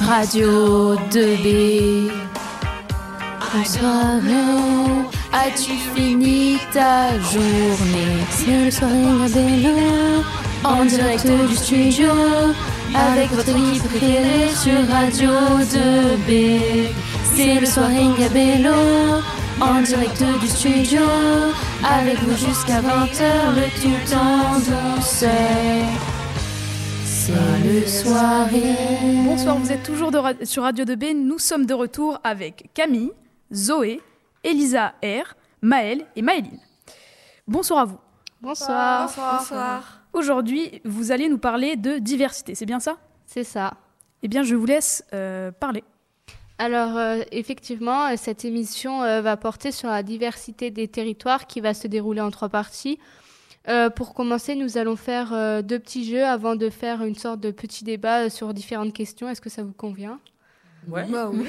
Radio 2B. Bonsoir, as-tu fini ta journée? C'est le soirée Gabello, en direct du studio, avec votre équipe préférée sur Radio 2B. C'est le soirée Gabello, en direct du studio, avec vous jusqu'à 20h, le tout en douceur. C'est le soirée. Bonsoir, vous êtes toujours de ra- sur Radio 2B. Nous sommes de retour avec Camille, Zoé, Elisa R, Maëlle et Maëline. Bonsoir à vous. Bonsoir. Bonsoir. Aujourd'hui, vous allez nous parler de diversité, c'est bien ça? C'est ça. Eh bien, je vous laisse euh, parler. Alors, euh, effectivement, euh, cette émission euh, va porter sur la diversité des territoires qui va se dérouler en trois parties. Euh, pour commencer, nous allons faire euh, deux petits jeux avant de faire une sorte de petit débat euh, sur différentes questions. Est-ce que ça vous convient? Ouais. Bah oui.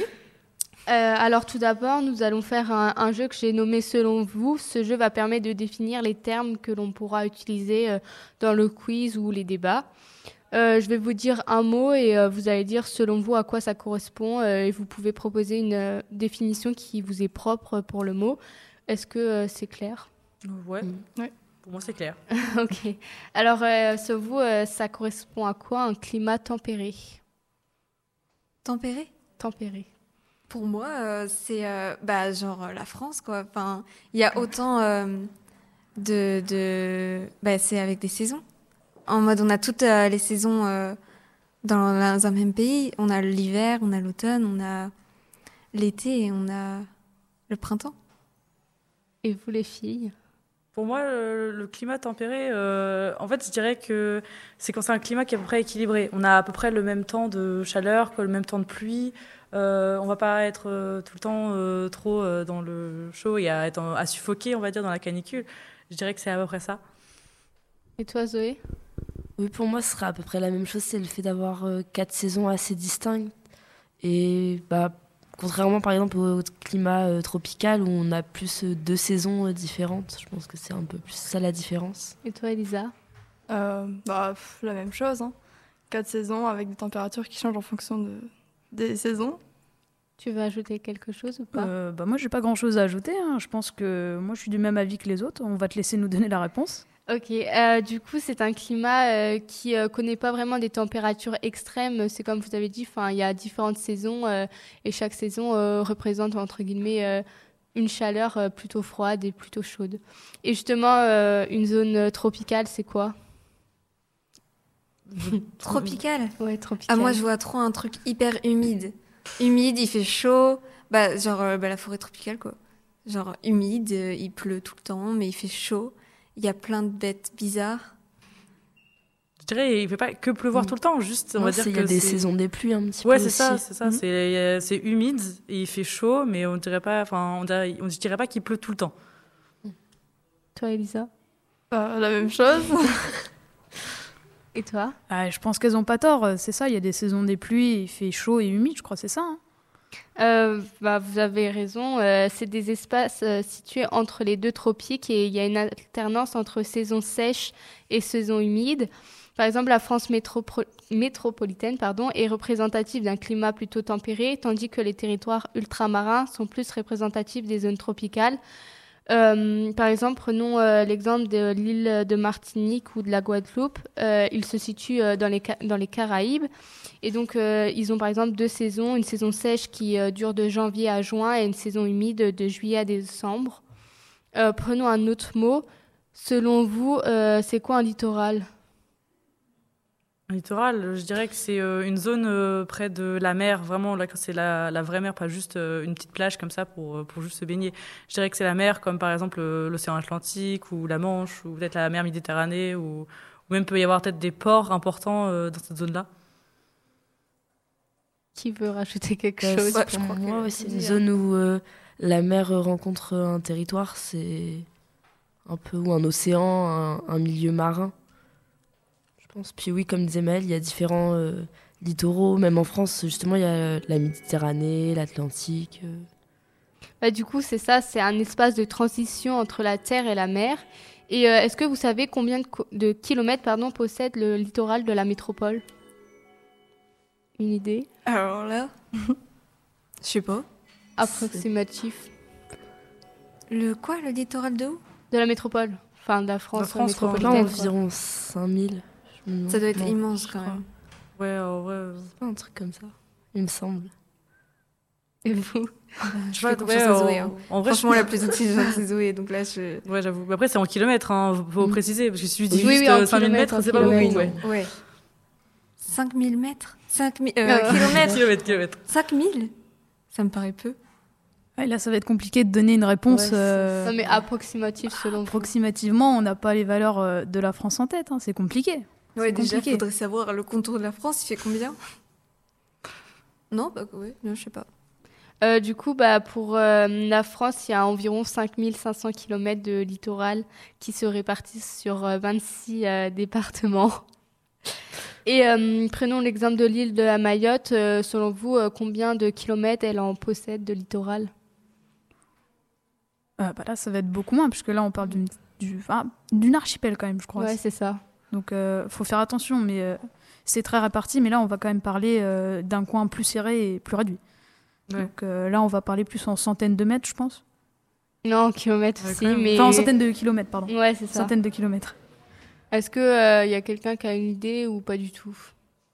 Euh, alors tout d'abord, nous allons faire un, un jeu que j'ai nommé Selon vous. Ce jeu va permettre de définir les termes que l'on pourra utiliser euh, dans le quiz ou les débats. Euh, je vais vous dire un mot et euh, vous allez dire selon vous à quoi ça correspond euh, et vous pouvez proposer une euh, définition qui vous est propre pour le mot. Est-ce que euh, c'est clair? Ouais. Mm. Ouais. Pour moi, c'est clair. Ok. Alors euh, selon vous, euh, ça correspond à quoi un climat tempéré? Tempéré? Tempéré. Pour moi, euh, c'est euh, bah, genre la France, quoi. Enfin, il y a autant euh, de. de... Bah, c'est avec des saisons. En mode, on a toutes euh, les saisons euh, dans, dans un même pays. On a l'hiver, on a l'automne, on a l'été et on a le printemps. Et vous les filles? Pour moi, le, le climat tempéré, euh, en fait, je dirais que c'est quand c'est un climat qui est à peu près équilibré. On a à peu près le même temps de chaleur, que le même temps de pluie. Euh, on va pas être euh, tout le temps euh, trop euh, dans le chaud et à, être en- à suffoquer, on va dire, dans la canicule. Je dirais que c'est à peu près ça. Et toi Zoé? Oui, pour moi, ce sera à peu près la même chose. C'est le fait d'avoir euh, quatre saisons assez distinctes. Et bah, contrairement, par exemple, au, au climat euh, tropical où on a plus euh, deux saisons euh, différentes, je pense que c'est un peu plus ça la différence. Et toi Elisa? Euh, bah, pff, la même chose. Hein. Quatre saisons avec des températures qui changent en fonction de, des saisons. Tu veux ajouter quelque chose ou pas? Euh, bah, moi, j'ai pas grand-chose à ajouter. hein. Je pense que moi, je suis du même avis que les autres. On va te laisser nous donner la réponse. Ok, euh, du coup, c'est un climat euh, qui euh, connaît pas vraiment des températures extrêmes. C'est comme vous avez dit, enfin, il y a différentes saisons euh, et chaque saison euh, représente entre guillemets euh, une chaleur euh, plutôt froide et plutôt chaude. Et justement, euh, une zone tropicale, c'est quoi? Tropical? Ouais, tropicale. Ah, moi, je vois trop un truc hyper humide. Humide, il fait chaud. Bah, genre euh, bah, la forêt tropicale, quoi. Genre humide, euh, il pleut tout le temps, mais il fait chaud. Il y a plein de bêtes bizarres. Je dirais, il fait pas que pleuvoir Mm. tout le temps, juste, on Non, va dire c'est- il que y a des saisons des pluies un petit Ouais, peu c'est ça, c'est ça. C'est euh, c'est humide et il fait chaud, mais on dirait pas, enfin, on dirait, on dirait pas qu'il pleut tout le temps. Toi, Elisa? Euh, la même chose. Et toi? Ah, je pense qu'elles ont pas tort. C'est ça, il y a des saisons des pluies, il fait chaud et humide, je crois, c'est ça. hein? Euh, bah, vous avez raison, euh, c'est des espaces euh, situés entre les deux tropiques et il y a une alternance entre saison sèche et saison humide. Par exemple, la France métropolitaine pardon, est représentative d'un climat plutôt tempéré, tandis que les territoires ultramarins sont plus représentatifs des zones tropicales. Par exemple, prenons l'exemple de l'île de Martinique ou de la Guadeloupe. Ils se Ca- dans les Caraïbes. Et donc, euh, ils ont par exemple deux saisons, une saison sèche qui euh, dure de janvier à juin et une saison humide de juillet à décembre. Euh, prenons un autre mot. Selon vous, c'est quoi un littoral? Un littoral, je dirais que c'est une zone près de la mer, vraiment, là, c'est la, vraie mer, pas juste une petite plage comme ça pour, pour juste se baigner. Je dirais que c'est la mer, comme par exemple l'océan Atlantique ou la Manche, ou peut-être la mer Méditerranée, ou, ou même peut y avoir peut-être des ports importants dans cette zone-là. Qui veut rajouter quelque Bah, chose c'est- je pour crois moi, que c'est une zone où euh, la mer rencontre un territoire, c'est un peu ou un océan, un, un milieu marin. Je pense. Puis oui, comme disait Maëlle, il y a différents euh, littoraux, même en France, justement, il y a la Méditerranée, l'Atlantique. euh. Bah, Du coup, c'est ça, c'est un espace de transition entre la terre et la mer. Et euh, est-ce que vous savez combien de, de kilomètres pardon, possède le littoral de la métropole? Une idée Alors là, je sais pas. Approximatif Le quoi, le littoral de où? De la métropole. Enfin, de la France, La France, Là, métropolitaine. quoi. environ 5000. je me demande. Ça doit être Non, immense je quand même. Ouais, en vrai. euh, C'est pas un truc comme ça, il me semble. Et vous? Je ouais, fais confiance ouais, à en- Zoé. hein. En vrai, Franchement, la plus intelligente, c'est Zoé. Donc là, je. Ouais, j'avoue. Après, c'est en kilomètres, hein, faut Mm. préciser. Parce que si je dis Oui, juste oui, en 5000 kilomètres, mètres, c'est pas beaucoup. Ouais. Ouais. 5000 mètres? 5000 Euh, euh, kilomètres kilomètres, kilomètres. 5000 Ça me paraît peu. Ouais, là, ça va être compliqué de donner une réponse Ouais, c'est- euh, Non, mais selon vous. approximativement. On n'a pas les valeurs euh, de la France en tête. hein, C'est compliqué. Ouais, déjà, il compliqué. faudrait savoir le contour de la France, il fait combien? Non, bah non, je sais pas. Euh, du coup, bah, pour euh, la France, il y a environ 5500 km de littoral qui se répartissent sur euh, 26 euh, départements. Et euh, prenons l'exemple de l'île de la Mayotte. Euh, selon vous, euh, combien de kilomètres elle en possède de littoral? Euh, bah là, ça va être beaucoup moins, puisque là, on parle d'une du- archipel quand même, je crois. Ouais, c'est ça. Donc, euh, faut faire attention, mais euh, c'est très réparti. Mais là, on va quand même parler euh, d'un coin plus serré et plus réduit. Ouais. Donc euh, là, on va parler plus en centaines de mètres, je pense. Non, en kilomètres Ouais, aussi, mais... Enfin, en centaines de kilomètres, pardon. Ouais, c'est ça. Centaines de kilomètres. Est-ce qu'il y a quelqu'un qui a une idée ou pas du tout?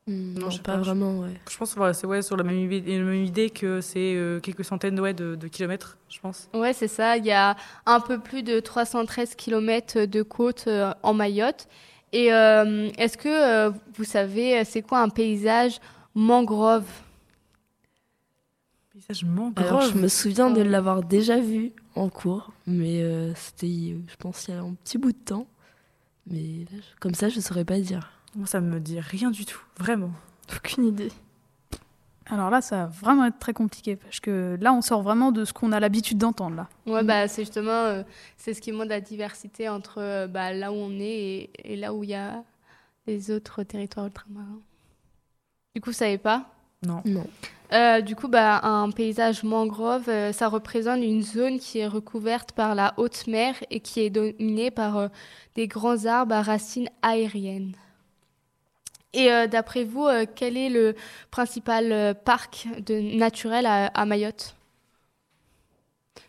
Hmm, non, je sais pas, pas, vraiment, ouais. Je pense voilà, c'est ouais, sur la même idée, la même idée que c'est euh, quelques centaines ouais, de, de kilomètres, je pense. Ouais, c'est ça. Il y a un peu plus de 313 km de côte euh, en Mayotte. Et euh, est-ce que euh, vous savez, euh, c'est quoi un paysage mangrove? Paysage mangrove. Alors, je me souviens de Euh. l'avoir déjà vu en cours, mais euh, c'était, euh, je pense, il y a un petit bout de temps. Mais là, je- comme ça, je saurais pas dire. Moi, ça me dit rien du tout, vraiment. Aucune idée. Alors là, ça va vraiment être très compliqué, parce que là, on sort vraiment de ce qu'on a l'habitude d'entendre, là. Ouais, bah, c'est justement euh, c'est ce qui montre la diversité entre euh, bah, là où on est et, et là où il y a les autres territoires ultramarins. Du coup, vous savez pas? Non. Non. Euh, du coup, bah, un paysage mangrove, euh, ça représente une zone qui est recouverte par la haute mer et qui est dominée par euh, des grands arbres à racines aériennes. Et d'après vous, quel est le principal parc naturel à, Mayotte?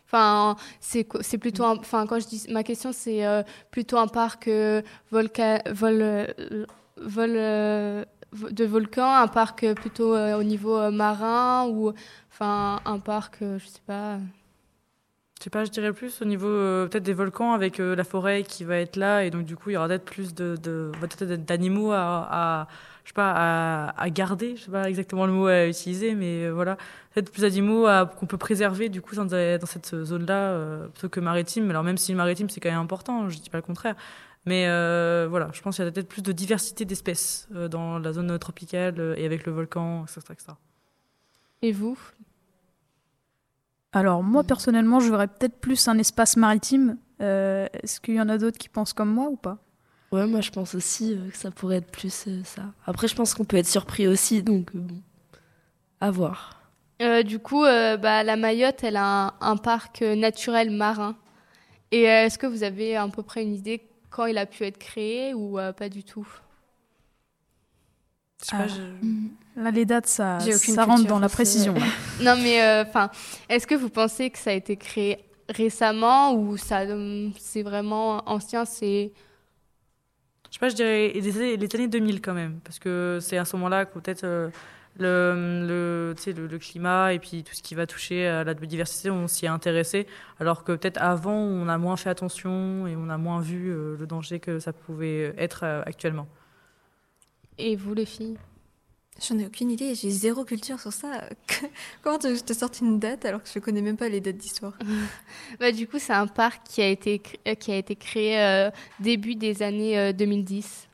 Enfin, c'est plutôt, enfin quand je dis ma question, c'est plutôt un parc vol, vol, vo- de volcan, un parc plutôt euh, au niveau euh, marin ou enfin un parc, euh, je sais pas. Je sais pas, je dirais plus au niveau peut-être des volcans avec la forêt qui va être là et donc du coup il y aura peut-être plus de, bah, d'animaux à, à je sais pas à, garder, je sais pas exactement le mot à utiliser mais voilà peut-être plus d'animaux qu'on peut préserver du coup dans, cette zone-là plutôt que maritime. Alors même si maritime c'est quand même important, je dis pas le contraire. Mais euh, voilà, je pense qu'il y a peut-être plus de diversité d'espèces euh, dans la zone tropicale euh, et avec le volcan, etc. etc. Et vous? Alors, moi, personnellement, je verrais peut-être plus un espace maritime. Euh, Est-ce qu'il y en a d'autres qui pensent comme moi ou pas? Ouais, moi, je pense aussi euh, que ça pourrait être plus euh, ça. Après, je pense qu'on peut être surpris aussi, donc euh, bon, à voir. Euh, Du coup, euh, bah, la Mayotte, elle a un, un parc euh, naturel marin. Et euh, est-ce que vous avez à peu près une idée quand il a pu être créé ou euh, pas du tout? Je sais pas, Ah. je- Là, les dates, ça, ça rentre culture dans la précision. là. Non, mais euh, enfin, est-ce que vous pensez que ça a été créé récemment ou ça, euh, c'est vraiment ancien C'est Je sais pas, je dirais les années, les années 2000 quand même, parce que c'est à ce moment-là que peut-être euh, le, le, tu sais, le, le climat et puis tout ce qui va toucher à la biodiversité, on s'y est intéressé, alors que peut-être avant, on a moins fait attention et on a moins vu euh, le danger que ça pouvait être euh, actuellement. et vous les filles? J'en ai aucune idée, j'ai zéro culture sur ça. Comment je te sorte une date alors que je connais même pas les dates d'histoire? Bah, du coup, c'est un parc qui a été, euh, qui a été créé euh, début des années euh, 2010.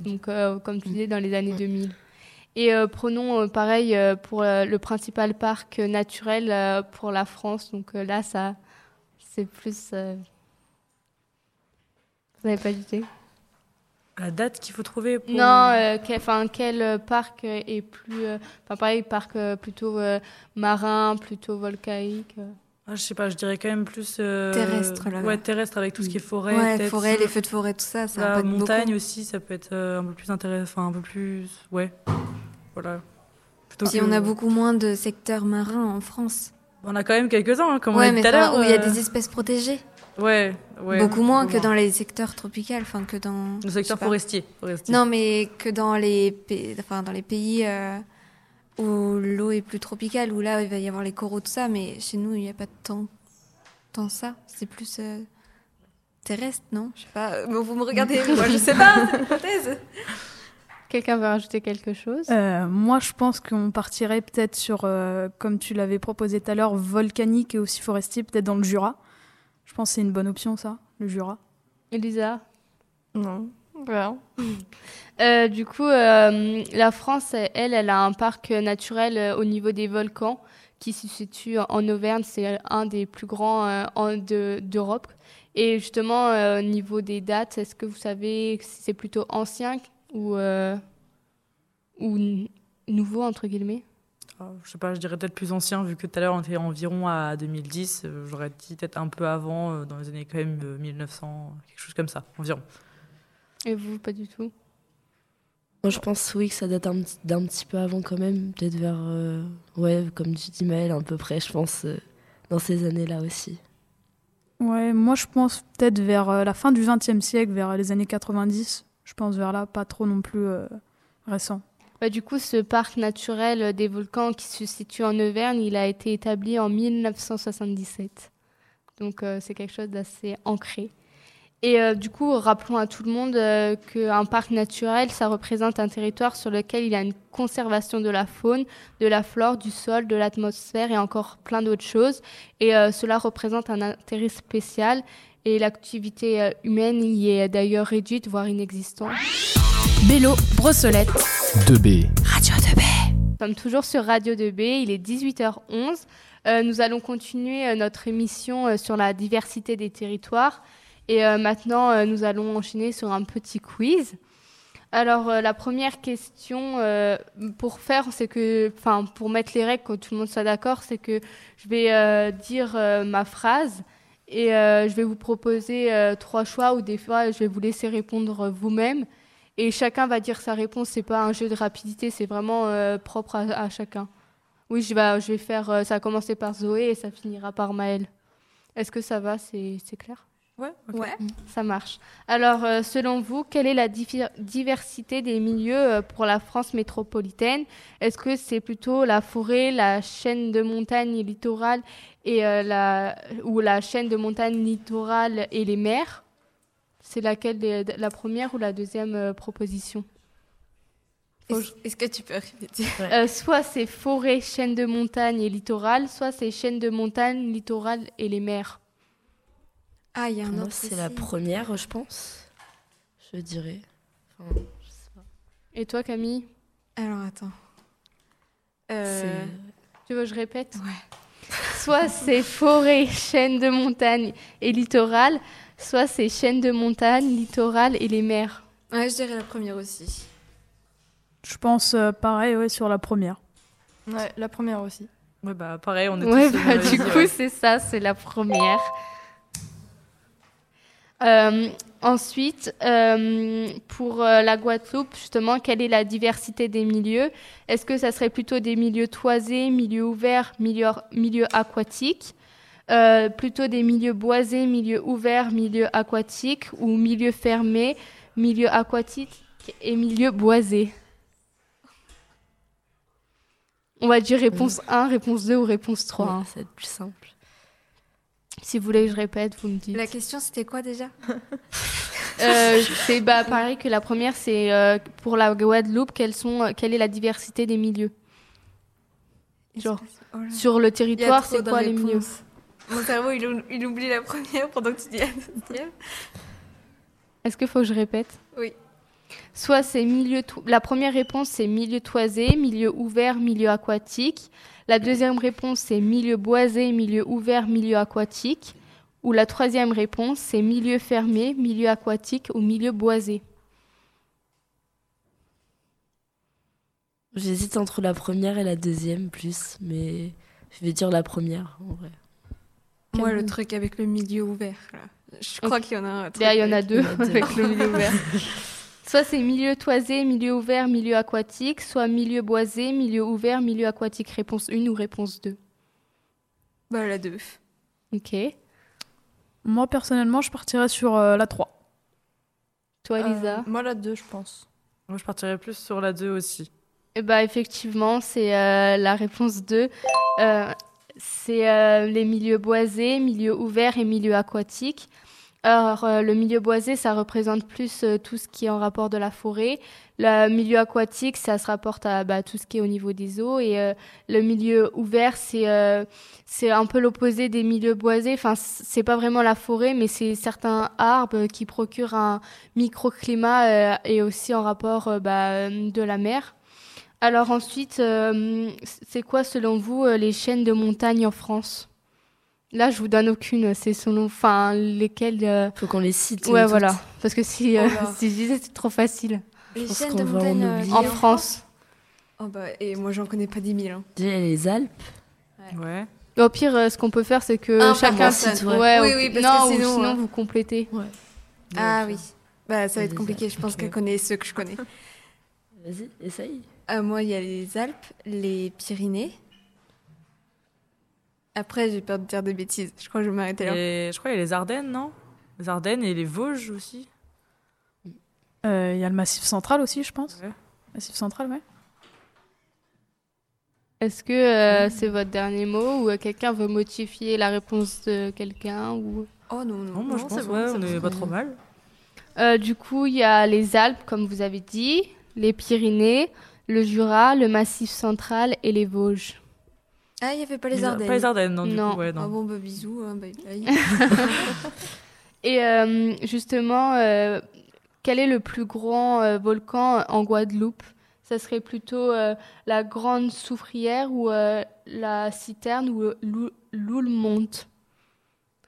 Donc, euh, comme tu disais, dans les années 2000. Et euh, prenons euh, pareil euh, pour euh, le principal parc euh, naturel euh, pour la France. Donc euh, là, ça, c'est plus. euh, Vous n'avez pas d'idée? La date qu'il faut trouver pour... Non, euh, quel, quel parc est plus. euh, Enfin, pareil, parc euh, plutôt euh, marin, plutôt volcaïque. euh. Ah, je sais pas, je dirais quand même plus... euh, Terrestre, là-bas. Ouais, terrestre avec tout ce qui est forêt. Ouais, forêt, les feux de forêt, tout ça, ça La montagne beaucoup. aussi, ça peut être un peu plus intéressant, enfin un peu plus... Ouais, voilà. Plutôt Puis que- on a beaucoup moins de secteurs marins en France. On a quand même quelques-uns, hein, comme on ouais, a dit tout à l'heure. où il y a euh, des espèces protégées. Ouais, ouais. beaucoup moins que dans les secteurs tropicaux, enfin que dans. Le secteur forestier. forestier. Non, mais que dans les, pays- enfin, dans les pays euh, où l'eau est plus tropicale, où là il va y avoir les coraux, tout ça, mais chez nous il n'y a pas tant, tant ça. C'est plus euh, terrestre, non? Je sais pas. Bon, vous me regardez, moi je sais pas, c'est une hypothèse. Quelqu'un veut rajouter quelque chose? Euh, moi, je pense qu'on partirait peut-être sur, euh, comme tu l'avais proposé tout à l'heure, volcanique et aussi forestier, peut-être dans le Jura. Je pense que c'est une bonne option, ça, le Jura. Elisa? Non, rien. Euh, du coup, euh, la France, elle, elle a un parc naturel au niveau des volcans qui se situe en Auvergne. C'est un des plus grands euh, de- d'Europe. Et justement, euh, au niveau des dates, est-ce que vous savez si c'est plutôt ancien ou, euh, ou nouveau, entre guillemets? Ah, Je sais pas, je dirais peut-être plus ancien, vu que tout à l'heure on était environ à 2010. euh, J'aurais dit peut-être un peu avant, euh, dans les années quand même euh, 1900, quelque chose comme ça, environ. Et vous, pas du tout? Moi, je pense, oui, que ça date d'un petit peu avant quand même. Peut-être vers, euh, ouais, comme tu dis, Maëlle, à peu près, je pense, euh, dans ces années-là aussi. Ouais, moi, je pense peut-être vers euh, la fin du XXe siècle, vers les années 90. Je pense vers là, pas trop non plus euh, récent. Bah, du coup, ce parc naturel des volcans qui se situe en Auvergne, il a été établi en 1977. Donc, euh, c'est quelque chose d'assez ancré. Et euh, du coup, rappelons à tout le monde euh, qu'un parc naturel, ça représente un territoire sur lequel il y a une conservation de la faune, de la flore, du sol, de l'atmosphère et encore plein d'autres choses. Et euh, cela représente un intérêt spécial. Et l'activité euh, humaine y est d'ailleurs réduite, voire inexistante. Bélo, Brossolette. 2B. Radio de Bé. Nous sommes toujours sur Radio 2B, il est 18h11. Euh, nous allons continuer euh, notre émission sur la diversité des territoires. Et euh, maintenant, euh, nous allons enchaîner sur un petit quiz. Alors, euh, la première question euh, pour faire, c'est que, enfin, pour mettre les règles, que tout le monde soit d'accord, c'est que je vais euh, dire euh, ma phrase et euh, je vais vous proposer euh, trois choix ou des fois, je vais vous laisser répondre euh, vous-même. Et chacun va dire sa réponse. C'est pas un jeu de rapidité, c'est vraiment propre à, chacun. Oui, je vais, je vais faire. ça va commencer par Zoé et ça finira par Maëlle. Est-ce que ça va? C'est clair? Ouais, Ouais. Ça marche. Alors, euh, selon vous, quelle est la diversité des milieux euh, pour la France métropolitaine? Est-ce que c'est plutôt la forêt, la chaîne de montagnes littorales et euh, la ou la chaîne de montagnes littorales et les mers? C'est laquelle des- la première ou la deuxième euh, proposition? Est-ce que tu peux répéter? Euh, soit c'est forêt, chaîne de montagne et littoral, soit c'est chaîne de montagne, littoral et les mers. Ah, il y a un moi, autre. c'est la première, je pense. Je dirais. Enfin, je sais pas. Et toi, Camille? Alors attends. Euh, Tu veux que je répète? Ouais. Soit c'est forêt, chaîne de montagne et littoral, soit c'est chaîne de montagne, littoral et les mers. Ouais, je dirais la première aussi. Je pense euh, pareil ouais, sur la première. Ouais, la première aussi. Ouais, bah pareil, on est Ouais, tous bah, du coup, c'est ça, c'est la première. Euh, ensuite, euh, pour euh, la Guadeloupe, justement, quelle est la diversité des milieux? Est-ce que ça serait plutôt des milieux toisés, milieux ouverts, milieux, aquatiques Plutôt des milieux boisés, milieux ouverts, milieux aquatiques Ou milieux fermés, milieux aquatiques et milieux boisés? On va dire réponse 1, réponse 2 ou réponse 3. hein. Ouais, va être plus simple. Si vous voulez que je répète, vous me dites. La question c'était quoi déjà? Euh, c'est bah, pareil que la première, c'est euh, pour la Guadeloupe, quelles sont, euh, quelle est la diversité des milieux? Genre, Oh. Sur le territoire, c'est quoi les milieux? Mon cerveau il, ou- il oublie la première pendant que tu dis la deuxième. Est-ce qu'il faut que je répète? Oui. Soit c'est milieu. to- La première réponse, c'est milieu toisé, milieu ouvert, milieu aquatique. La deuxième réponse, c'est milieu boisé, milieu ouvert, milieu aquatique. Ou la troisième réponse, c'est milieu fermé, milieu aquatique ou milieu boisé. J'hésite entre la première et la deuxième plus, mais je vais dire la première en vrai. Moi le truc avec le milieu ouvert là. Je crois qu'il y en a un. truc Là, il y en a avec- deux il y en a deux. avec le milieu ouvert. Soit c'est milieu toisé, milieu ouvert, milieu aquatique, soit milieu boisé, milieu ouvert, milieu aquatique. Réponse 1 ou réponse 2 Bah, la 2. Ok. Moi, personnellement, je partirais sur euh, la 3. Toi, Elisa Euh, Moi, la 2, je pense. Moi, je partirais plus sur la 2 aussi. Eh ben, effectivement, c'est euh, la réponse 2. Euh, c'est euh, les milieux boisés, milieux ouverts et milieux aquatiques. Alors, euh, le milieu boisé, ça représente plus euh, tout ce qui est en rapport de la forêt. Le milieu aquatique, ça se rapporte à bah, tout ce qui est au niveau des eaux. Et euh, le milieu ouvert, c'est c'est un peu l'opposé des milieux boisés. Enfin, c'est pas vraiment la forêt, mais c'est certains arbres qui procurent un microclimat et aussi en rapport bah, de la mer. Alors ensuite, c'est quoi selon vous les chaînes de montagne en France? Là, je vous donne aucune. C'est selon, enfin, lesquelles euh, Faut qu'on les cite. Ouais, voilà. Parce que si, euh, Oh si je disais, c'est trop facile. Les pense chaînes de en montagne euh. En liées France. Oh, bah, et moi, j'en connais pas 10 000. hein. Les Alpes. Ouais. Au pire, euh, ce qu'on peut faire, c'est que chacun cite, ouais. Ouais, Oui, oui, parce non, que ou sinon, sinon euh, vous complétez. Ah oui. Bah, ça va être compliqué. Je pense qu'elle connaît ceux que je connais. Vas-y, essaye. Euh, moi, il y a les Alpes, les Pyrénées. Après, j'ai peur de dire des bêtises. Je crois que je vais m'arrêter là. Et je crois qu'il y a les Ardennes, non? Les Ardennes et les Vosges aussi. Euh, Il y a le Massif Central aussi, je pense. Ouais. Massif Central, ouais. Est-ce que euh, c'est votre dernier mot ou euh, quelqu'un veut modifier la réponse de quelqu'un ou... Oh non, non. Non, moi je non, pense c'est bon, ouais, on bon. est pas trop mal. Euh, du coup, il y a les Alpes, comme vous avez dit, les Pyrénées, le Jura, le Massif central et les Vosges. Ah, il n'y avait pas les Ardennes. Pas les Ardennes, non, du Non. coup, ouais, Ah non. bon, bah bisous. hein, bye bye. Et euh, justement, euh, quel est le plus grand euh, volcan en Guadeloupe? Ça serait plutôt euh, la Grande Soufrière ou euh, la Citerne ou l'Ou- l'Oulmont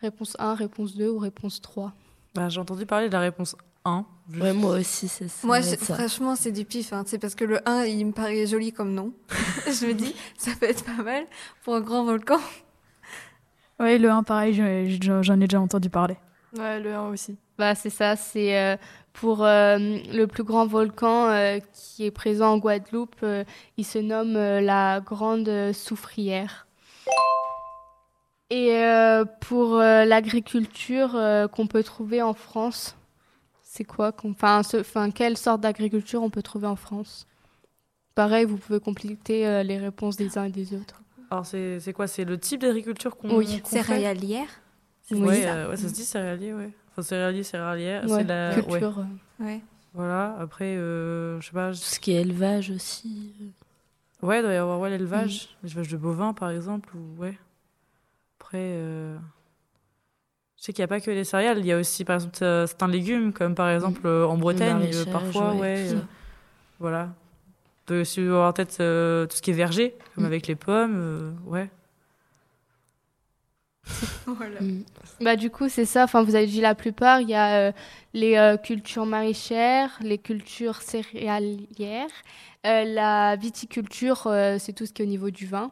Réponse 1, réponse 2 ou réponse 3 Bah, J'ai entendu parler de la réponse 1. Ouais, moi aussi, c'est ça. Moi, ça. franchement, c'est du pif. hein. C'est parce que le 1, il me paraît joli comme nom. je me dis, ça peut être pas mal pour un grand volcan. Ouais, le 1, pareil, j'en ai déjà entendu parler. Ouais, le 1 aussi. Bah, c'est ça, c'est euh, pour euh, le plus grand volcan euh, qui est présent en Guadeloupe. euh, il se nomme euh, la Grande Soufrière. Et euh, pour euh, l'agriculture euh, qu'on peut trouver en France, c'est quoi Enfin, ce- enfin, quelle sorte d'agriculture on peut trouver en France? Pareil, vous pouvez compléter euh, les réponses des uns et des autres. Alors c'est c'est quoi? C'est le type d'agriculture qu'on Oui, Céréalière. Oui. Ouais, ça? euh, ouais, ça se dit céréalier, ouais. Enfin, céréalier, céréalière. Ouais, c'est la... culture. euh. Ouais. Voilà, après, euh, je sais pas. je- Tout ce qui est élevage aussi. Ouais, il doit y avoir ouais, l'élevage. L'élevage de bovins, par exemple. Ou... Ouais. Après, euh, je sais qu'il n'y a pas que les céréales. Il y a aussi, par exemple, euh, certains légumes, comme par exemple euh, en Bretagne, euh, parfois. ouais, Ouais, euh, voilà. Il doit aussi avoir peut-être euh, tout ce qui est verger, comme Mm. avec les pommes. euh, ouais. Voilà. Mm. Bah, du coup, c'est ça. Enfin, vous avez dit la plupart. Il y a euh, les euh, cultures maraîchères, les cultures céréalières, euh, la viticulture, euh, c'est tout ce qui est au niveau du vin.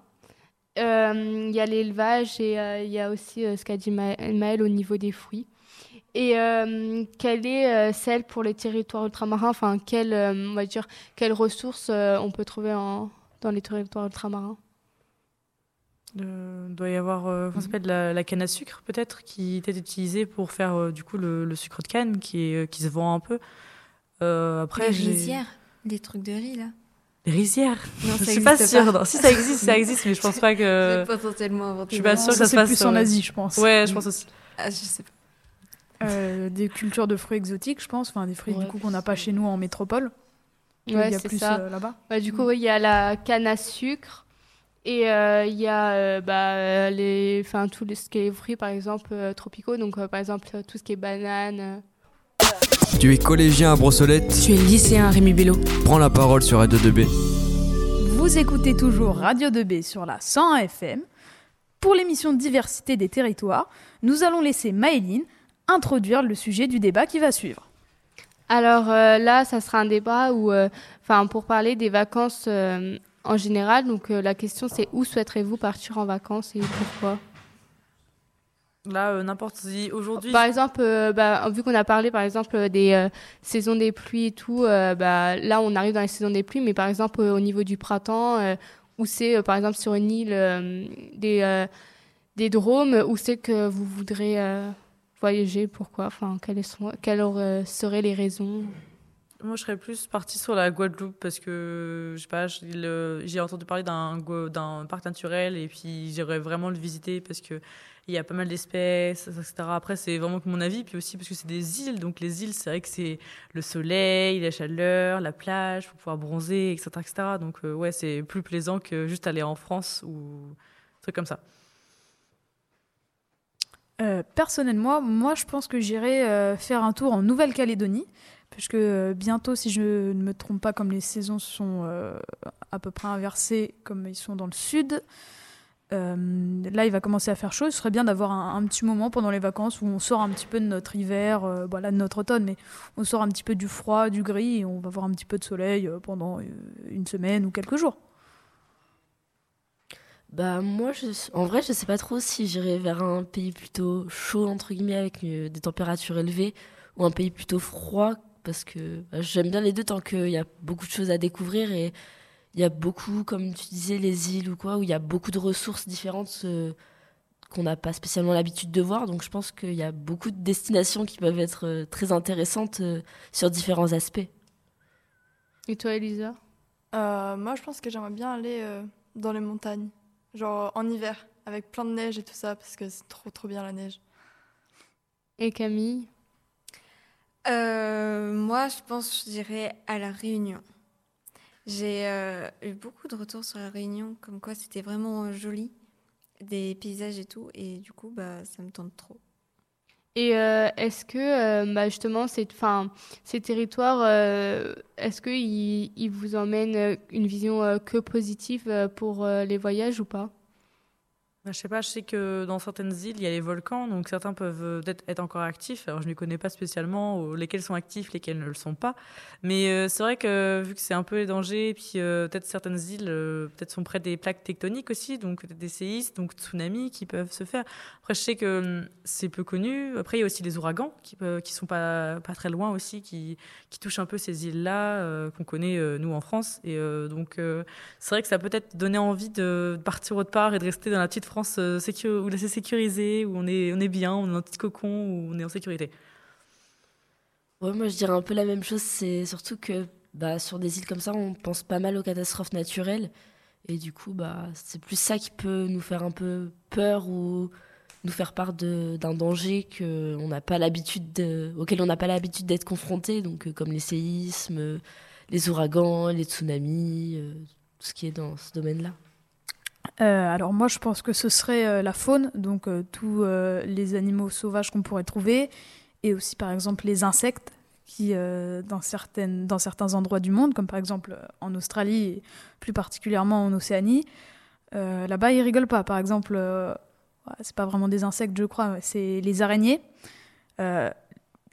Euh, Il y a l'élevage et euh, il y a aussi euh, ce qu'a dit Ma- Maëlle au niveau des fruits. Et euh, quelle est euh, celle pour les territoires ultramarins? Enfin, quelle, euh, on va dire, quelles ressources euh, on peut trouver en, dans les territoires ultramarins? Euh, Il doit y avoir euh, comment ça s'appelle, la, la canne à sucre, peut-être, qui était utilisée pour faire euh, du coup le, le sucre de canne, qui, est, qui se vend un peu. Euh, après, les rizières. Les trucs de riz, là. Les rizières Non, Je suis pas sûre. non. Si ça existe, ça existe, mais je pense pas que. potentiellement inventé. je suis pas des sûre que ça c'est se passe, plus en ouais. Asie, je pense. Ouais, je pense aussi. Ah, je sais pas. Euh, des cultures de fruits exotiques, je pense. Enfin, des fruits Ouais, du coup qu'on n'a pas chez nous en métropole. Ouais, il y a c'est plus ça. euh, là-bas. Bah, du coup, oui, il y a la canne à sucre et euh, il y a euh, bah, euh, les, enfin, tout les- ce qui est fruits, par exemple, euh, tropicaux. Donc, euh, par exemple, euh, tout ce qui est banane. Tu es collégien à Brossolette Tu es lycéen Rémi Bello. Prends la parole sur Radio 2B. Vous écoutez toujours Radio 2B sur la 101 FM. Pour l'émission Diversité des territoires, nous allons laisser Maëline introduire le sujet du débat qui va suivre. Alors euh, là, ça sera un débat où, euh, enfin, pour parler des vacances euh, en général. Donc, euh, la question, c'est où souhaiterez-vous partir en vacances et pourquoi? Là, euh, n'importe si. Aujourd'hui. Par exemple, euh, bah, vu qu'on a parlé par exemple des euh, saisons des pluies et tout, bah, là on arrive dans les saisons des pluies, mais par exemple au niveau du printemps, où c'est par exemple sur une île des, des drômes, où c'est que vous voudrez voyager, pourquoi? Enfin, quelles, sont, quelles seraient les raisons? Moi, je serais plus partie sur la Guadeloupe parce que, je sais pas, j'ai entendu parler d'un parc naturel et puis j'aimerais vraiment le visiter parce que il y a pas mal d'espèces, etc. Après, c'est vraiment que mon avis, puis aussi parce que c'est des îles, donc les îles, c'est vrai que c'est le soleil, la chaleur, la plage, pour pouvoir bronzer, etc., etc. Donc, euh, ouais, c'est plus plaisant que juste aller en France ou un truc comme ça. Euh, personnellement, moi, je pense que j'irai euh, faire un tour en Nouvelle-Calédonie, puisque euh, bientôt, si je ne me trompe pas, comme les saisons sont euh, à peu près inversées, comme ils sont dans le sud, euh, là, il va commencer à faire chaud. Ce serait bien d'avoir un, petit moment pendant les vacances où on sort un petit peu de notre hiver, voilà, de notre automne, mais on sort un petit peu du froid, du gris, et on va voir un petit peu de soleil pendant une semaine ou quelques jours. Bah moi, je, en vrai, je sais pas trop si j'irais vers un pays plutôt chaud, entre guillemets, avec des températures élevées, ou un pays plutôt froid, parce que bah, j'aime bien les deux tant qu'il y a beaucoup de choses à découvrir et il y a beaucoup, comme tu disais, les îles ou quoi, où il y a beaucoup de ressources différentes euh, qu'on n'a pas spécialement l'habitude de voir. Donc je pense qu'il y a beaucoup de destinations qui peuvent être euh, très intéressantes euh, sur différents aspects. Et toi, Elisa? Euh, moi, je pense que j'aimerais bien aller euh, dans les montagnes, genre en hiver, avec plein de neige et tout ça, parce que c'est trop trop bien la neige. Et Camille? Euh, moi, je pense je dirais à La Réunion. J'ai euh, eu beaucoup de retours sur La Réunion, comme quoi c'était vraiment euh, joli, des paysages et tout, et du coup, bah, ça me tente trop. Et est-ce que bah, justement ces, enfin, ces territoires, est-ce qu'ils ils vous emmènent une vision que positive pour les voyages ou pas? Bah, je sais pas, je sais que dans certaines îles, il y a les volcans, donc certains peuvent peut-être être encore actifs. Alors, je ne connais pas spécialement, lesquels sont actifs, lesquels ne le sont pas. Mais euh, c'est vrai que vu que c'est un peu les dangers, puis euh, peut-être certaines îles euh, peut-être sont près des plaques tectoniques aussi, donc des séismes, donc tsunamis qui peuvent se faire. Après, je sais que hum, c'est peu connu. Après, il y a aussi les ouragans qui, qui sont pas, très loin aussi, qui, qui touchent un peu ces îles-là, qu'on connaît nous en France. Et donc, c'est vrai que ça peut peut-être donner envie de partir autre part et de rester dans la petite France euh, sécu- où où on est, bien, on est dans un petit cocon, où on est en sécurité. Ouais, moi je dirais un peu la même chose. C'est surtout que bah, sur des îles comme ça, on pense pas mal aux catastrophes naturelles. Et du coup, bah, c'est plus ça qui peut nous faire un peu peur ou nous faire part d'un danger que on n'a pas l'habitude de- auquel on n'a pas l'habitude d'être confronté. Donc, euh, comme les séismes, euh, les ouragans, les tsunamis, tout ce qui est dans ce domaine-là. Euh, alors moi je pense que ce serait euh, la faune, donc euh, tous les animaux sauvages qu'on pourrait trouver, et aussi par exemple les insectes qui dans, certaines, dans certains endroits du monde, comme par exemple en Australie et plus particulièrement en Océanie, là-bas ils rigolent pas. Par exemple, c'est pas vraiment des insectes je crois, c'est les araignées. Il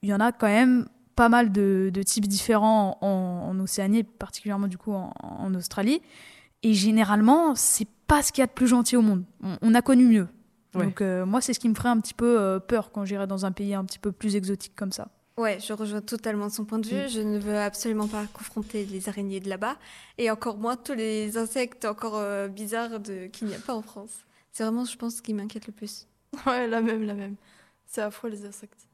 y en a quand même pas mal de, types différents en, en Océanie, particulièrement du coup en- en Australie. Et généralement, c'est pas ce qu'il y a de plus gentil au monde. On, on a connu mieux. Ouais. Donc euh, moi, c'est ce qui me ferait un petit peu euh, peur quand j'irais dans un pays un petit peu plus exotique comme ça. Ouais, je rejoins totalement son point de vue. Je ne veux absolument pas confronter les araignées de là-bas, et encore moins tous les insectes encore euh, bizarres de... qu'il n'y a pas en France. C'est vraiment, je pense, ce qui m'inquiète le plus. Ouais, la même, la même. C'est affreux les insectes.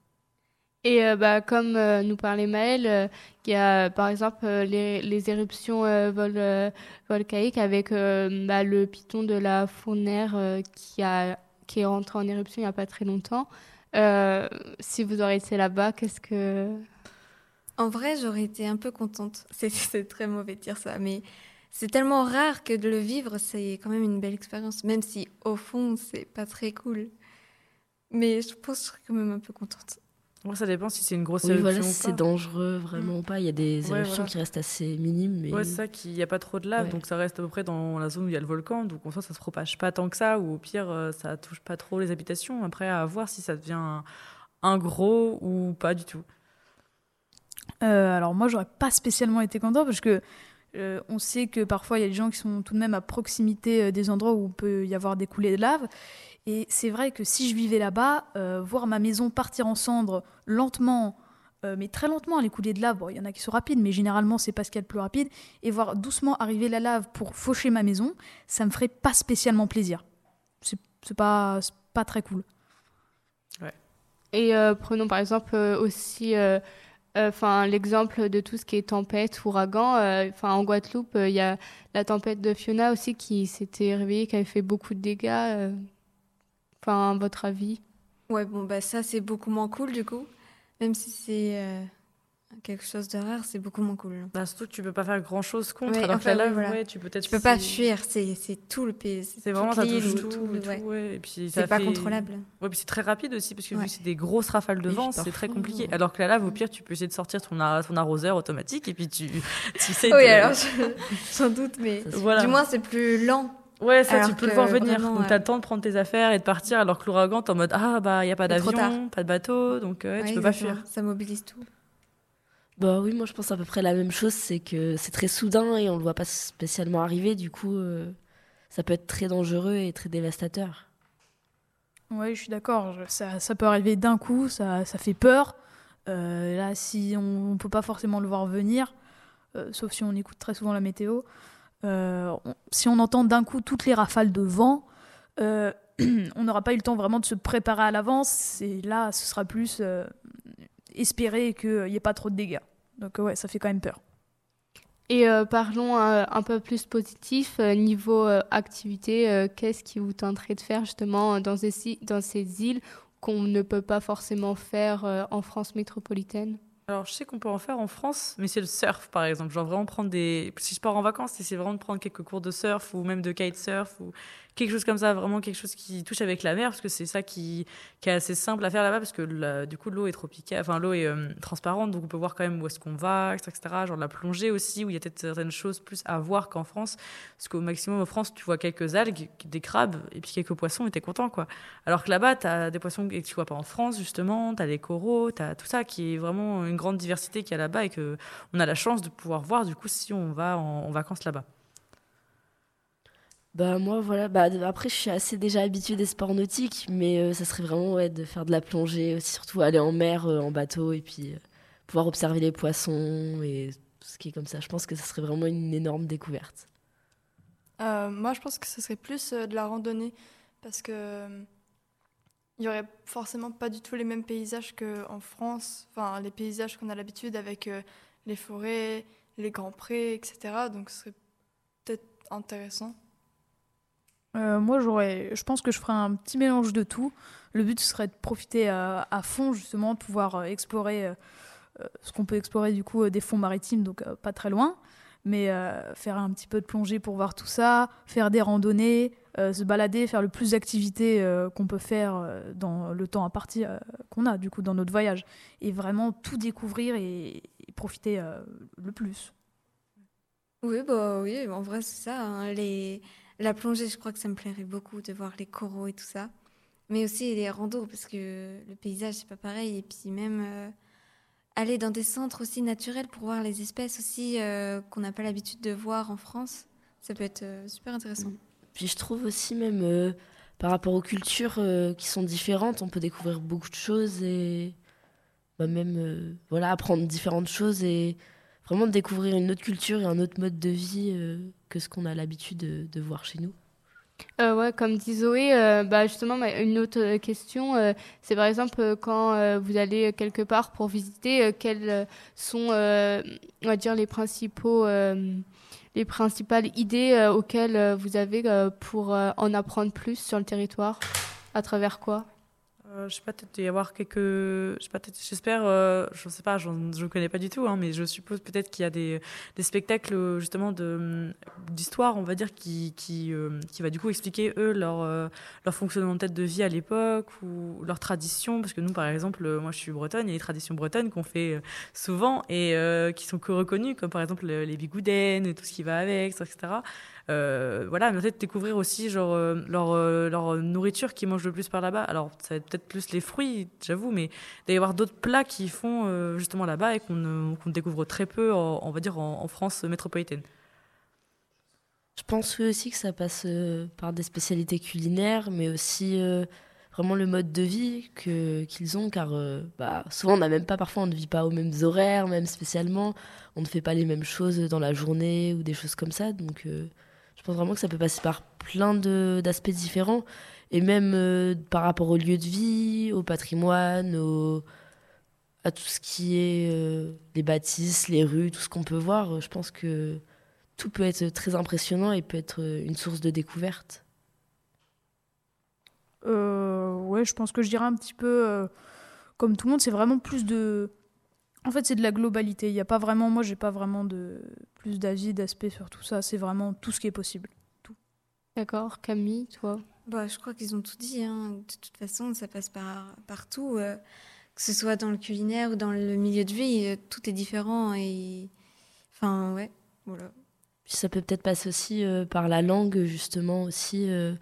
Et euh, bah, comme euh, nous parlait Maëlle, euh, il y a par exemple les, éruptions vol- volcaïques avec bah, le piton de la Fournaire qui, a, qui est rentré en éruption il n'y a pas très longtemps. Si vous auriez été là-bas, qu'est-ce que... En vrai, j'aurais été un peu contente. C'est très mauvais de dire ça, mais c'est tellement rare que de le vivre, c'est quand même une belle expérience, même si au fond, c'est pas très cool. Mais je pense que je serais quand même un peu contente. Moi, ça dépend si c'est une grosse Oui, éruption voilà, ou si c'est dangereux vraiment ou pas. Il y a des Ouais, éruptions voilà. qui restent assez minimes. Mais... Ouais, c'est ça, qu'il n'y a pas trop de lave, Ouais. donc ça reste à peu près dans la zone où il y a le volcan, donc en soi ça se propage pas tant que ça, ou au pire euh, ça touche pas trop les habitations. Après, à voir si ça devient un, un gros ou pas du tout. Euh, alors moi, j'aurais pas spécialement été content parce que Euh, on sait que parfois il y a des gens qui sont tout de même à proximité euh, des endroits où il peut y avoir des coulées de lave. Et c'est vrai que si je vivais là-bas, euh, voir ma maison partir en cendres lentement, euh, mais très lentement, les coulées de lave, bon, il y en a qui sont rapides, mais généralement c'est pas ce qu'il y a de plus rapide, et voir doucement arriver la lave pour faucher ma maison, ça me ferait pas spécialement plaisir. C'est pas, pas très cool. Et euh, prenons par exemple euh, aussi euh, euh, 'fin, l'exemple de tout ce qui est tempête, ouragan. euh, en Guadeloupe, euh, il y a la tempête de Fiona aussi qui s'était réveillée, qui avait fait beaucoup de dégâts. Enfin, votre avis Ouais, bon, bah ça, c'est beaucoup moins cool, du coup. Même si c'est euh, quelque chose de rare, c'est beaucoup moins cool. Bah, surtout que tu peux pas faire grand chose contre. Ouais, alors enfin, que la oui, lave, voilà. ouais, tu peux peut-être. Tu peux pas fuir, c'est c'est tout le pays. C'est vraiment, ça touche ou tout, et tout, ouais. ouais. Et puis C'est pas fait- contrôlable. Ouais, puis c'est très rapide aussi, parce que vu c'est des grosses rafales de Et vent, c'est très compliqué. Alors que la lave, au pire, tu peux essayer de sortir ton, ar- ton arroseur automatique, et puis tu, tu sais. Oui, de- alors, je- sans doute, mais Voilà. du moins, c'est plus lent. Ouais, ça, Alors tu peux le voir venir. vraiment, donc, ouais. t'as le temps de prendre tes affaires et de partir, alors que l'ouragan, t'es en mode Ah, bah, il n'y a pas d'avion, pas de bateau, donc euh, ouais, tu peux pas fuir. Ça mobilise tout. Bah oui, moi je pense à peu près la même chose, c'est que c'est très soudain et on le voit pas spécialement arriver, du coup euh, ça peut être très dangereux et très dévastateur. Oui, je suis d'accord. Ça, ça peut arriver d'un coup, ça, ça fait peur. Euh, là, si on ne peut pas forcément le voir venir, euh, sauf si on écoute très souvent la météo, on- si on entend d'un coup toutes les rafales de vent, euh, on n'aura pas eu le temps vraiment de se préparer à l'avance. Et là, ce sera plus euh, espérer qu'il n'y ait pas trop de dégâts. Donc, euh, ouais, ça fait quand même peur. Et euh, parlons euh, un peu plus positif, euh, niveau euh, activité, euh, qu'est-ce qui vous tenterait de faire justement dans ces, îles qu'on ne peut pas forcément faire euh, en France métropolitaine? Alors, je sais qu'on peut en faire en France, mais c'est le surf, par exemple. Genre, vraiment prendre des. Si je pars en vacances, c'est vraiment de prendre quelques cours de surf ou même de kitesurf ou quelque chose comme ça, vraiment quelque chose qui touche avec la mer, parce que c'est ça qui, est assez simple à faire là-bas, parce que du coup, l'eau est tropicale, enfin, l'eau est euh, transparente, donc on peut voir quand même où est-ce qu'on va, etc., Genre, la plongée aussi, où il y a peut-être certaines choses plus à voir qu'en France, parce qu'au maximum en France, tu vois quelques algues, des crabes, et puis quelques poissons, et t'es content, quoi. Alors que là-bas, tu as des poissons que tu vois pas en France, justement, tu as des coraux, tu as tout ça qui est vraiment une grande diversité qu'il y a là-bas et que on a la chance de pouvoir voir, du coup, si on va en vacances là-bas. Bah moi voilà, bah après je suis assez déjà habituée des sports nautiques, mais euh, ça serait vraiment ouais, de faire de la plongée, surtout aller en mer, euh, en bateau, et puis euh, pouvoir observer les poissons et tout ce qui est comme ça. Je pense que ça serait vraiment une énorme découverte. Moi, je pense que ce serait plus de la randonnée parce que il y aurait forcément pas du tout les mêmes paysages qu'en France. Enfin, les paysages qu'on a l'habitude avec les forêts, les grands prés, etc. Donc, ce serait peut-être intéressant. Euh, moi, j'aurais, je pense que je ferais un petit mélange de tout. Le but serait de profiter à, à fond, justement, de pouvoir euh, explorer euh, euh, ce qu'on peut explorer du coup euh, des fonds maritimes, donc euh, pas très loin, mais euh, faire un petit peu de plongée pour voir tout ça, faire des randonnées, euh, se balader, faire le plus d'activités euh, qu'on peut faire euh, dans le temps imparti euh, qu'on a du coup dans notre voyage, et vraiment tout découvrir et, profiter euh, le plus. Oui, bah oui, en vrai, c'est ça. hein. Les... La plongée, je crois que ça me plairait beaucoup de voir les coraux et tout ça. Mais aussi les randos, parce que le paysage, c'est pas pareil. Et puis même euh, aller dans des centres aussi naturels pour voir les espèces aussi euh, qu'on n'a pas l'habitude de voir en France, ça peut être euh, super intéressant. Puis je trouve aussi même par rapport aux cultures qui sont différentes, on peut découvrir beaucoup de choses et bah, même voilà apprendre différentes choses et vraiment découvrir une autre culture et un autre mode de vie euh, que ce qu'on a l'habitude de, de voir chez nous. Euh, ouais, comme dit Zoé, euh, bah justement, une autre question, c'est par exemple quand vous allez quelque part pour visiter, quelles sont, on va dire, les principaux, les principales idées auxquelles vous avez pour en apprendre plus sur le territoire, à travers quoi? Euh, je sais pas, peut-être y avoir quelques. Je sais pas, j'espère, euh, je sais pas, je ne connais pas du tout, hein, mais je suppose peut-être qu'il y a des, spectacles euh, justement de, d'histoire, on va dire, qui, qui, euh, va du coup expliquer eux leur, leur fonctionnement peut-être de vie à l'époque ou leurs traditions. Parce que nous, par exemple, moi je suis bretonne, il y a des traditions bretonnes qu'on fait souvent et qui sont que reconnues, comme par exemple le- les bigoudaines et tout ce qui va avec, etc. Euh, voilà, mais peut-être découvrir aussi genre euh, leur, euh, leur nourriture qu'ils mangent le plus par là-bas. Alors ça va être peut-être plus les fruits, j'avoue, mais avoir d'autres plats qu'ils font justement là-bas et qu'on découvre très peu, on va dire, en, France métropolitaine. Je pense aussi que ça passe par des spécialités culinaires, mais aussi vraiment le mode de vie qu'ils ont, car bah, souvent on n'a même pas, parfois on ne vit pas aux mêmes horaires, même spécialement, on ne fait pas les mêmes choses dans la journée ou des choses comme ça, donc pense vraiment que ça peut passer par plein d'aspects différents, et même euh, par rapport au lieu de vie, au patrimoine, à tout ce qui est euh, les bâtisses, les rues, tout ce qu'on peut voir, je pense que tout peut être très impressionnant et peut être euh, une source de découverte. Ouais, je pense que je dirais un petit peu comme tout le monde, c'est vraiment plus de. En fait, c'est de la globalité. Il y a pas vraiment, moi, j'ai pas vraiment de plus d'avis, d'aspect sur tout ça. C'est vraiment tout ce qui est possible. D'accord, Camille, toi? Bah, je crois qu'ils ont tout dit. hein. De toute façon, ça passe par partout, euh, que ce soit dans le culinaire ou dans le milieu de vie, euh, tout est différent et enfin ouais, voilà. Puis ça peut peut-être passer aussi euh, par la langue, justement, aussi. euh,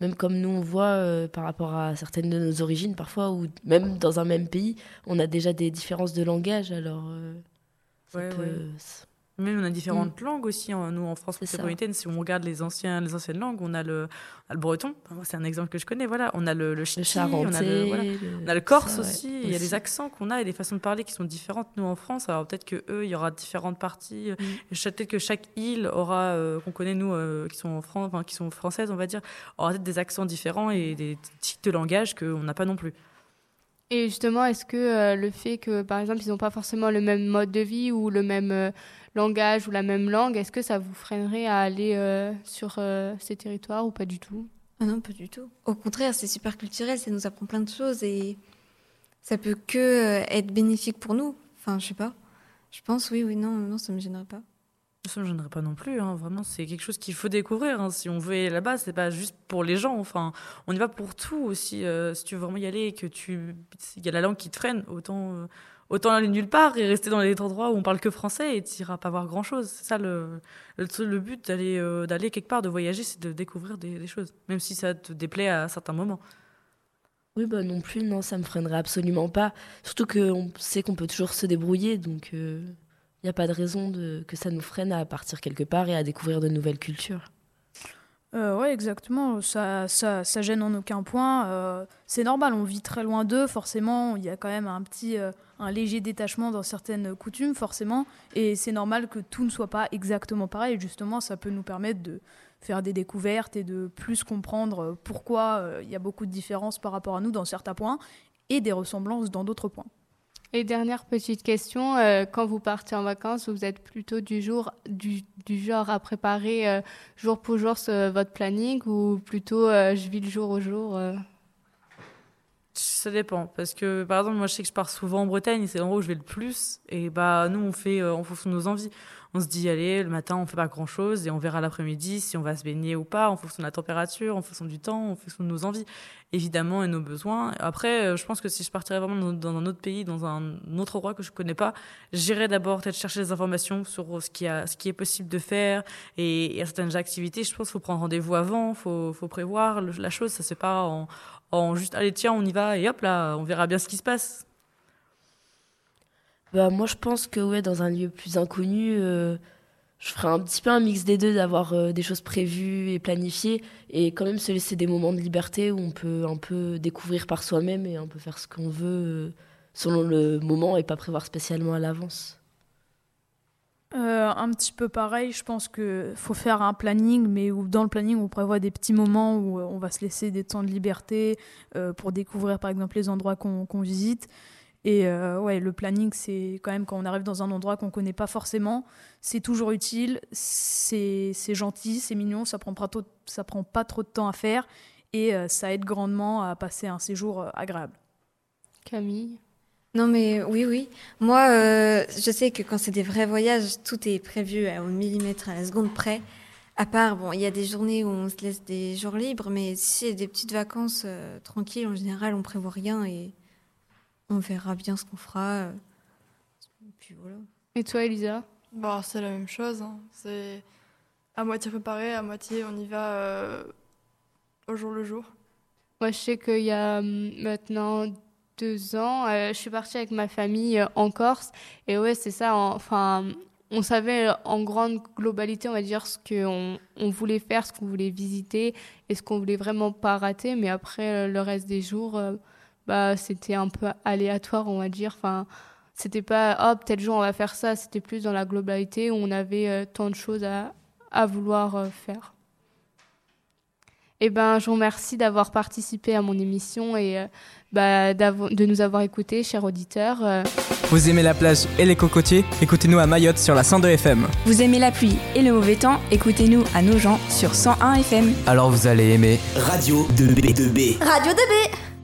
même comme nous, on voit euh, par rapport à certaines de nos origines, parfois, ou même dans un même pays, on a déjà des différences de langage. Alors, euh, ça Ouais, peut- ouais. Même on a différentes langues aussi. hein. Nous, en France métropolitaine, si on regarde les, anciens, les anciennes langues, on a le, on a le breton. C'est un exemple que je connais. Voilà. On a le, le Le ch'ti, charentais. on a le, voilà. le- On a le corse ça, ouais, aussi, il y a des accents qu'on a et des façons de parler qui sont différentes, nous, en France. Alors peut-être que eux, il y aura différentes parties. Mm. Peut-être que chaque île aura, euh, qu'on connaît, nous, euh, qui, sont en France, enfin, qui sont françaises, on va dire, aura peut-être des accents différents et des types de langage qu'on n'a pas non plus. Et justement, est-ce que euh, le fait que, par exemple, ils n'ont pas forcément le même mode de vie ou le même euh, langage ou la même langue, est-ce que ça vous freinerait à aller euh, sur euh, ces territoires ou pas du tout? Ah non, pas du tout. Au contraire, c'est super culturel, ça nous apprend plein de choses et ça peut que euh, être bénéfique pour nous. Enfin, je sais pas. Je pense, oui, oui, non, non, ça me gênerait pas. Ça me gênerait pas non plus, hein. vraiment, c'est quelque chose qu'il faut découvrir. hein. Si on veut aller là-bas, c'est pas juste pour les gens, enfin, on y va pour tout aussi. euh, si tu veux vraiment y aller et que tu. Il y a la langue qui te freine, autant, euh, autant aller nulle part et rester dans les endroits où on parle que français et tu iras pas voir grand-chose. C'est ça le, le, but d'aller euh, d'aller quelque part, de voyager, c'est de découvrir des, choses, même si ça te déplaît à certains moments. Oui, bah non plus, non, ça me freinerait absolument pas. Surtout qu'on sait qu'on peut toujours se débrouiller, donc il n'y a pas de raison que ça nous freine à partir quelque part et à découvrir de nouvelles cultures. Euh, ouais, exactement. Ça, ça, ça gêne en aucun point. Euh, c'est normal, on vit très loin d'eux, forcément. Il y a quand même un petit, euh, un léger détachement dans certaines coutumes, forcément. Et c'est normal que tout ne soit pas exactement pareil. Justement, ça peut nous permettre de faire des découvertes et de plus comprendre pourquoi euh, il y a beaucoup de différences par rapport à nous dans certains points et des ressemblances dans d'autres points. Et dernière petite question, euh, quand vous partez en vacances, vous êtes plutôt du, jour, du, genre à préparer euh, jour pour jour votre planning ou plutôt euh, je vis le jour au jour Ça dépend, parce que par exemple, moi je sais que je pars souvent en Bretagne, et c'est l'endroit où je vais le plus, et bah nous on fait en fonction de nos envies. On se dit, allez, le matin on fait pas grand chose, et on verra l'après-midi si on va se baigner ou pas, en fonction de la température, en fonction du temps, en fonction de nos envies, évidemment, et nos besoins. Après, euh, je pense que si je partirais vraiment dans, un autre pays, dans un autre endroit que je connais pas, j'irais d'abord peut-être chercher des informations sur ce qui, a, ce qui est possible de faire, et certaines activités, je pense qu'il faut prendre rendez-vous avant, faut, faut prévoir la chose, ça se fait pas en en juste allez tiens on y va et hop là on verra bien ce qui se passe Bah, moi, je pense que ouais, dans un lieu plus inconnu, euh, je ferais un petit peu un mix des deux, d'avoir euh, des choses prévues et planifiées, et quand même se laisser des moments de liberté où on peut un peu découvrir par soi-même et un peu faire ce qu'on veut euh, selon le moment et pas prévoir spécialement à l'avance. Un petit peu pareil, je pense qu'il faut faire un planning, mais où dans le planning, on prévoit des petits moments où on va se laisser des temps de liberté pour découvrir, par exemple, les endroits qu'on visite. Et euh, ouais, le planning, c'est quand même quand on arrive dans un endroit qu'on connaît pas forcément, c'est toujours utile, c'est c'est gentil, c'est mignon, ça prend pas trop, prend pas trop de temps à faire et euh, ça aide grandement à passer un séjour euh, agréable. Camille? Non, mais oui, oui. Moi, je sais que quand c'est des vrais voyages, tout est prévu au millimètre, à la seconde près. À part, bon, il y a des journées où on se laisse des jours libres, mais si a des petites vacances tranquilles, en général, on prévoit rien et on verra bien ce qu'on fera. euh. Et puis voilà. Et toi, Elisa? Bon, c'est la même chose. hein. C'est à moitié préparé, à moitié on y va euh, au jour le jour. Moi, je sais qu'il y a hum, maintenant deux ans, euh, je suis partie avec ma famille euh, en Corse. Et ouais, c'est ça. en- Enfin, on savait en grande globalité, on va dire, ce qu'on on voulait faire, ce qu'on voulait visiter et ce qu'on voulait vraiment pas rater. Mais après, le reste des jours, bah, c'était un peu aléatoire, on va dire. Enfin, c'était pas, oh, tel jour on va faire ça. C'était plus dans la globalité où on avait tant de choses à, à vouloir faire. Eh ben, je vous remercie d'avoir participé à mon émission et euh, bah, de nous avoir écoutés, chers auditeurs. Euh. Vous aimez la plage et les cocotiers? Écoutez-nous à Mayotte sur la 102 FM. Vous aimez la pluie et le mauvais temps? Écoutez-nous à Nogent sur 101 FM. Alors vous allez aimer Radio 2B2B. Radio 2B